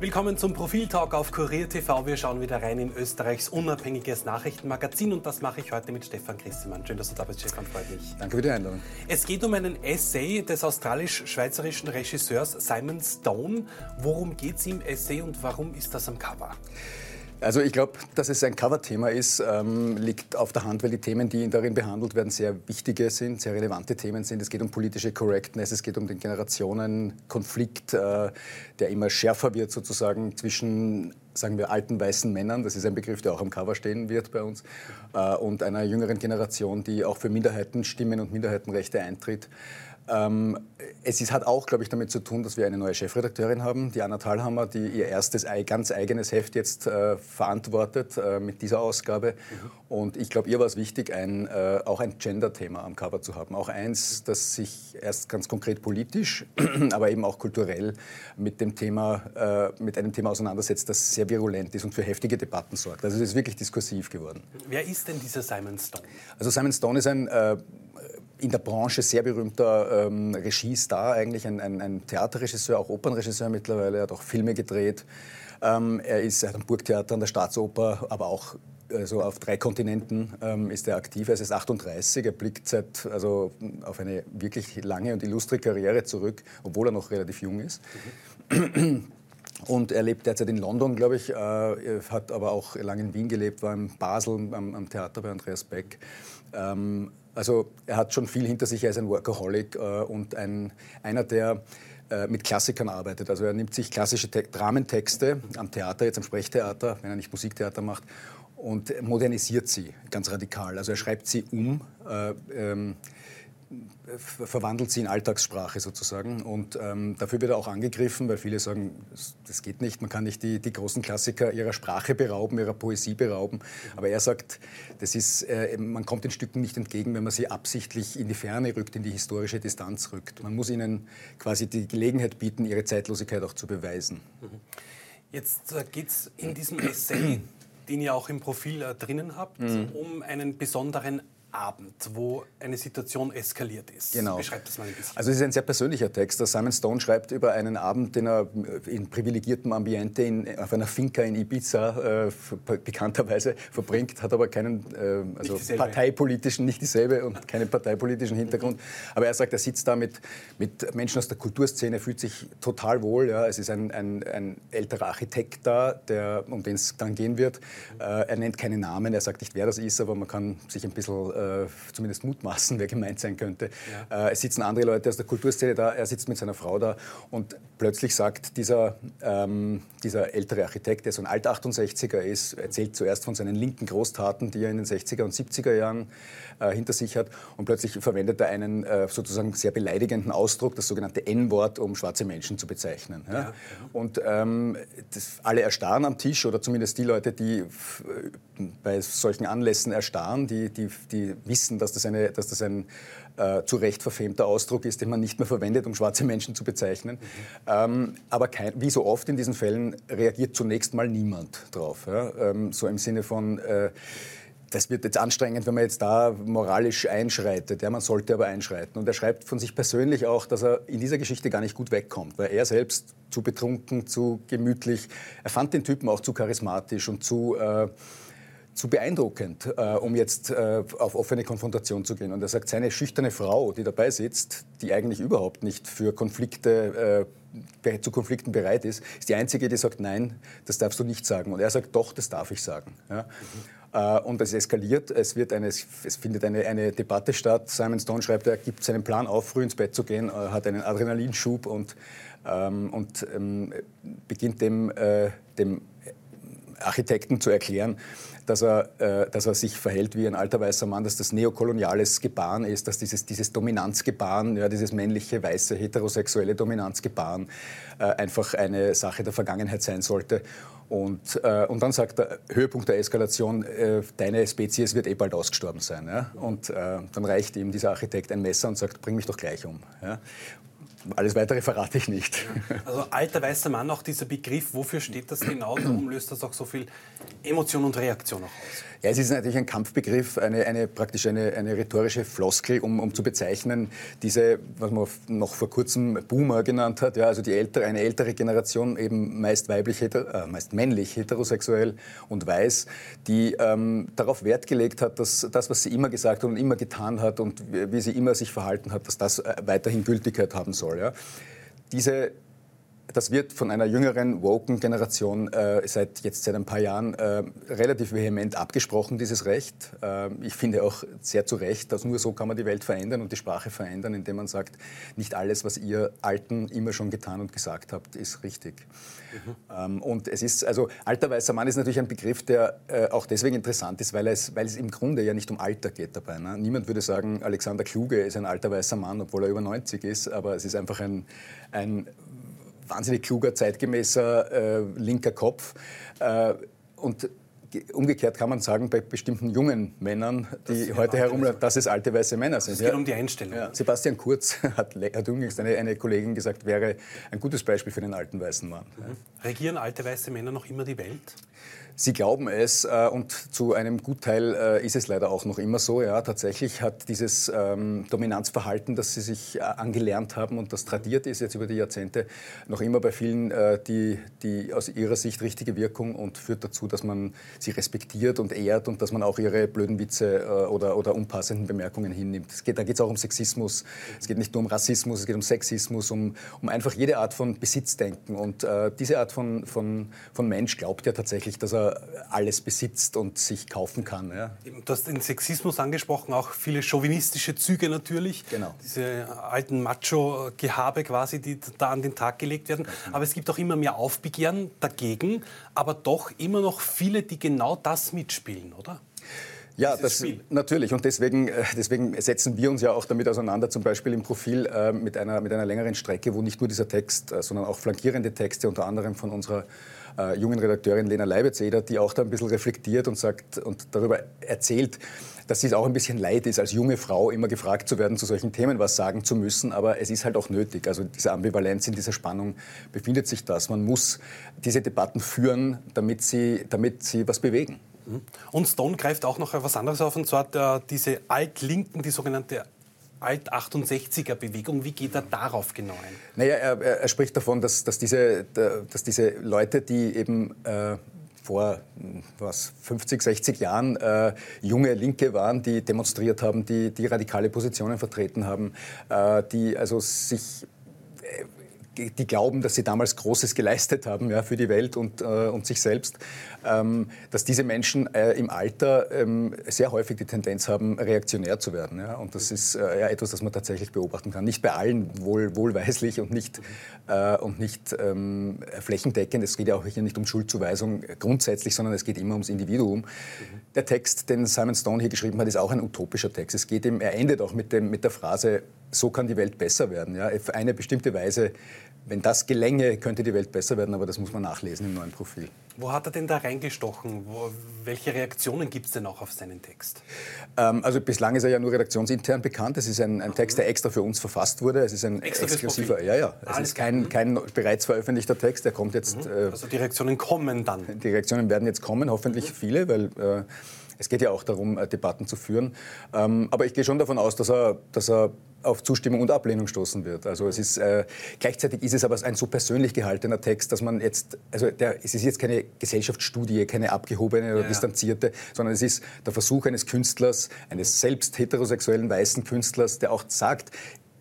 Willkommen zum Profiltalk auf Kurier TV. Wir schauen wieder rein in Österreichs unabhängiges Nachrichtenmagazin und das mache ich heute mit Stefan Christemann. Schön, dass du da bist, Stefan, freut mich. Danke für die Einladung. Es geht um einen Essay des australisch-schweizerischen Regisseurs Simon Stone. Worum geht es im Essay und warum ist das am Cover? Also ich glaube, dass es ein Coverthema ist, ähm, liegt auf der Hand, weil die Themen, die darin behandelt werden, sehr wichtige sind, sehr relevante Themen sind. Es geht um politische Correctness, es geht um den Generationenkonflikt, äh, der immer schärfer wird sozusagen zwischen sagen wir, alten weißen Männern, das ist ein Begriff, der auch am Cover stehen wird bei uns, äh, und einer jüngeren Generation, die auch für Minderheitenstimmen und Minderheitenrechte eintritt. Ähm, es ist, hat auch, glaube ich, damit zu tun, dass wir eine neue Chefredakteurin haben, die Anna Thalhammer, die ihr erstes ganz eigenes Heft jetzt äh, verantwortet äh, mit dieser Ausgabe. Mhm. Und ich glaube, ihr war es wichtig, ein, äh, auch ein Gender-Thema am Cover zu haben. Auch eins, das sich erst ganz konkret politisch, aber eben auch kulturell mit dem Thema, äh, mit einem Thema auseinandersetzt, das sehr virulent ist und für heftige Debatten sorgt. Also es ist wirklich diskursiv geworden. Wer ist denn dieser Simon Stone? Also Simon Stone ist ein äh, in der Branche sehr berühmter ähm, Regiestar, eigentlich ein, ein, ein, Theaterregisseur, auch Opernregisseur mittlerweile. Er hat auch Filme gedreht. Ähm, er ist er hat am Burgtheater, an der Staatsoper, aber auch also auf drei Kontinenten ähm, ist er aktiv. Er ist 38, er blickt seit, also auf eine wirklich lange und illustre Karriere zurück, obwohl er noch relativ jung ist. Mhm. Und er lebt derzeit in London, glaube ich, äh, hat aber auch lange in Wien gelebt, war in Basel am, am Theater bei Andreas Beck. Ähm, also er hat schon viel hinter sich, er ist ein Workaholic äh, und ein, einer, der äh, mit Klassikern arbeitet. Also er nimmt sich klassische Te Dramentexte am Theater, jetzt am Sprechtheater, wenn er nicht Musiktheater macht, und modernisiert sie ganz radikal. Also er schreibt sie um. Äh, ähm, verwandelt sie in Alltagssprache sozusagen. Und ähm, dafür wird er auch angegriffen, weil viele sagen, das geht nicht, man kann nicht die, die großen Klassiker ihrer Sprache berauben, ihrer Poesie berauben. Aber er sagt, das ist, äh, man kommt den Stücken nicht entgegen, wenn man sie absichtlich in die Ferne rückt, in die historische Distanz rückt. Man muss ihnen quasi die Gelegenheit bieten, ihre Zeitlosigkeit auch zu beweisen. Mhm. Jetzt äh, geht es in diesem Essay, den ihr auch im Profil äh, drinnen habt, mhm. um einen besonderen Abend, wo eine Situation eskaliert ist. Genau. Beschreibt das mal ein bisschen. Also es ist ein sehr persönlicher Text. Simon Stone schreibt über einen Abend, den er in privilegiertem Ambiente in, auf einer Finca in Ibiza äh, bekannterweise verbringt, hat aber keinen äh, also nicht parteipolitischen, nicht dieselbe und keinen parteipolitischen Hintergrund. Aber er sagt, er sitzt da mit, mit Menschen aus der Kulturszene, fühlt sich total wohl. Ja. Es ist ein, ein, ein älterer Architekt da, der, um den es dann gehen wird. Äh, er nennt keine Namen, er sagt nicht, wer das ist, aber man kann sich ein bisschen äh, zumindest mutmaßen, wer gemeint sein könnte. Ja. Äh, es sitzen andere Leute aus der Kulturszene da, er sitzt mit seiner Frau da und plötzlich sagt dieser, ähm, dieser ältere Architekt, der so ein Alt-68er ist, erzählt zuerst von seinen linken Großtaten, die er in den 60er und 70er Jahren äh, hinter sich hat und plötzlich verwendet er einen äh, sozusagen sehr beleidigenden Ausdruck, das sogenannte N-Wort, um schwarze Menschen zu bezeichnen. Ja? Ja. Und ähm, das, alle erstarren am Tisch oder zumindest die Leute, die bei solchen Anlässen erstarren, die, die, die wissen, dass das, eine, dass das ein äh, zu Recht verfemter Ausdruck ist, den man nicht mehr verwendet, um schwarze Menschen zu bezeichnen. Mhm. Ähm, aber kein, wie so oft in diesen Fällen reagiert zunächst mal niemand drauf. Ja? Ähm, so im Sinne von, äh, das wird jetzt anstrengend, wenn man jetzt da moralisch einschreitet. Ja, man sollte aber einschreiten. Und er schreibt von sich persönlich auch, dass er in dieser Geschichte gar nicht gut wegkommt, weil er selbst zu betrunken, zu gemütlich, er fand den Typen auch zu charismatisch und zu... Äh, zu beeindruckend, äh, um jetzt äh, auf offene Konfrontation zu gehen. Und er sagt, seine schüchterne Frau, die dabei sitzt, die eigentlich überhaupt nicht für Konflikte, äh, zu Konflikten bereit ist, ist die einzige, die sagt, nein, das darfst du nicht sagen. Und er sagt, doch, das darf ich sagen. Ja? Mhm. Und es eskaliert, es, wird eine, es findet eine, eine Debatte statt. Simon Stone schreibt, er gibt seinen Plan auf, früh ins Bett zu gehen, hat einen Adrenalinschub und, ähm, und ähm, beginnt dem, äh, dem Architekten zu erklären, dass er, äh, dass er sich verhält wie ein alter weißer Mann, dass das neokoloniales Gebaren ist, dass dieses, dieses Dominanzgebaren, ja, dieses männliche, weiße, heterosexuelle Dominanzgebaren äh, einfach eine Sache der Vergangenheit sein sollte. Und, äh, und dann sagt er, Höhepunkt der Eskalation, äh, deine Spezies wird eh bald ausgestorben sein. Ja? Und äh, dann reicht ihm dieser Architekt ein Messer und sagt, bring mich doch gleich um. Ja? Alles Weitere verrate ich nicht. Also alter weißer Mann, auch dieser Begriff, wofür steht das genau? Warum löst das auch so viel Emotion und Reaktion auch aus? Ja, es ist natürlich ein Kampfbegriff, eine, eine praktisch eine, eine rhetorische Floskel, um, um zu bezeichnen, diese, was man noch vor kurzem Boomer genannt hat, ja, also die ältere, eine ältere Generation, eben meist weiblich, heter, äh, meist männlich, heterosexuell und weiß, die ähm, darauf Wert gelegt hat, dass das, was sie immer gesagt hat und immer getan hat und wie sie immer sich verhalten hat, dass das äh, weiterhin Gültigkeit haben soll. Ja. Diese das wird von einer jüngeren, woken Generation äh, seit jetzt seit ein paar Jahren äh, relativ vehement abgesprochen, dieses Recht. Äh, ich finde auch sehr zu Recht, dass nur so kann man die Welt verändern und die Sprache verändern, indem man sagt, nicht alles, was ihr Alten immer schon getan und gesagt habt, ist richtig. Mhm. Ähm, und es ist, also alter weißer Mann ist natürlich ein Begriff, der äh, auch deswegen interessant ist, weil es, weil es im Grunde ja nicht um Alter geht dabei. Ne? Niemand würde sagen, Alexander Kluge ist ein alter weißer Mann, obwohl er über 90 ist, aber es ist einfach ein, ein wahnsinnig kluger, zeitgemäßer äh, linker Kopf. Äh, und umgekehrt kann man sagen, bei bestimmten jungen Männern, die heute herumlaufen, dass es alte weiße Männer sind. Es geht ja. um die Einstellung. Ja. Sebastian Kurz hat, hat übrigens eine, eine, Kollegin gesagt, wäre ein gutes Beispiel für den alten weißen Mann. Mhm. Regieren alte weiße Männer noch immer die Welt? Sie glauben es äh, und zu einem Gutteil äh, ist es leider auch noch immer so. Ja, tatsächlich hat dieses ähm, Dominanzverhalten, das Sie sich äh, angelernt haben und das tradiert ist jetzt über die Jahrzehnte, noch immer bei vielen äh, die, die aus ihrer Sicht richtige Wirkung und führt dazu, dass man sie respektiert und ehrt und dass man auch ihre blöden Witze äh, oder, oder unpassenden Bemerkungen hinnimmt. Es geht, da geht es auch um Sexismus. Es geht nicht nur um Rassismus, es geht um Sexismus, um, um einfach jede Art von Besitzdenken. Und äh, diese Art von, von, von Mensch glaubt ja tatsächlich, dass er alles besitzt und sich kaufen kann. Ja. Du hast den Sexismus angesprochen, auch viele chauvinistische Züge natürlich. Genau. Diese alten Macho-Gehabe quasi, die da an den Tag gelegt werden. Mhm. Aber es gibt auch immer mehr Aufbegehren dagegen, aber doch immer noch viele, die genau das mitspielen, oder? Ja, das, natürlich. Und deswegen, äh, deswegen setzen wir uns ja auch damit auseinander, zum Beispiel im Profil äh, mit, einer, mit einer längeren Strecke, wo nicht nur dieser Text, äh, sondern auch flankierende Texte, unter anderem von unserer äh, jungen Redakteurin Lena Leibezeder, die auch da ein bisschen reflektiert und sagt und darüber erzählt, dass es auch ein bisschen leid ist, als junge Frau immer gefragt zu werden, zu solchen Themen was sagen zu müssen. Aber es ist halt auch nötig. Also diese Ambivalenz in dieser Spannung befindet sich das. Man muss diese Debatten führen, damit sie, damit sie was bewegen. Mhm. Und Stone greift auch noch etwas anderes auf, und zwar der, diese Altlinken, die sogenannte Alt-68er-Bewegung. Wie geht er darauf genau ein? Naja, er, er spricht davon, dass, dass, diese, dass diese Leute, die eben äh, vor was, 50, 60 Jahren äh, junge Linke waren, die demonstriert haben, die, die radikale Positionen vertreten haben, äh, die also sich äh, die glauben, dass sie damals Großes geleistet haben ja, für die Welt und, äh, und sich selbst, ähm, dass diese Menschen äh, im Alter ähm, sehr häufig die Tendenz haben, reaktionär zu werden. Ja. Und das ist äh, ja, etwas, das man tatsächlich beobachten kann. Nicht bei allen wohl, wohlweislich und nicht, äh, und nicht ähm, flächendeckend. Es geht ja auch hier nicht um Schuldzuweisung grundsätzlich, sondern es geht immer ums Individuum. Der Text, den Simon Stone hier geschrieben hat, ist auch ein utopischer Text. Es geht ihm, er endet auch mit, dem, mit der Phrase, so kann die Welt besser werden. Ja. Auf eine bestimmte Weise wenn das gelänge, könnte die Welt besser werden, aber das muss man nachlesen im neuen Profil. Wo hat er denn da reingestochen? Wo, welche Reaktionen gibt es denn auch auf seinen Text? Ähm, also bislang ist er ja nur redaktionsintern bekannt. Es ist ein, ein, Text, der extra für uns verfasst wurde. Es ist ein extra exklusiver, ja, ja. Es Alles ist kein, kein, bereits veröffentlichter Text. Der kommt jetzt. Mhm. Äh, also die Reaktionen kommen dann. Die Reaktionen werden jetzt kommen, hoffentlich mhm. viele, weil äh, es geht ja auch darum, äh, Debatten zu führen. Ähm, aber ich gehe schon davon aus, dass er, dass er auf Zustimmung und Ablehnung stoßen wird. Also es ist, äh, gleichzeitig ist es aber ein so persönlich gehaltener Text, dass man jetzt, also der, es ist jetzt keine Gesellschaftsstudie, keine abgehobene oder ja, distanzierte, sondern es ist der Versuch eines Künstlers, eines selbst heterosexuellen weißen Künstlers, der auch sagt,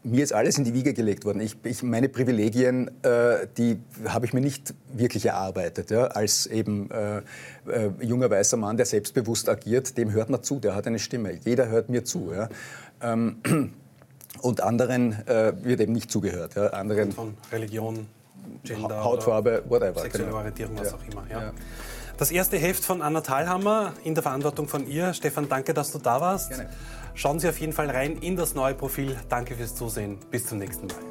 mir ist alles in die Wiege gelegt worden. Ich, ich meine Privilegien, äh, die habe ich mir nicht wirklich erarbeitet. Ja? Als eben äh, äh, junger weißer Mann, der selbstbewusst agiert, dem hört man zu, der hat eine Stimme. Jeder hört mir zu. Ja? Ähm, und anderen äh, wird eben nicht zugehört. Ja. Anderen von Religion, Gender, Hautfarbe, whatever. Sexuelle genau. Orientierung, was ja. auch immer. Ja. ja. Das erste Heft von Anna Thalhammer in der Verantwortung von ihr. Stefan, danke, dass du da warst. Gerne. Schauen Sie auf jeden Fall rein in das neue Profil. Danke fürs Zusehen. Bis zum nächsten Mal.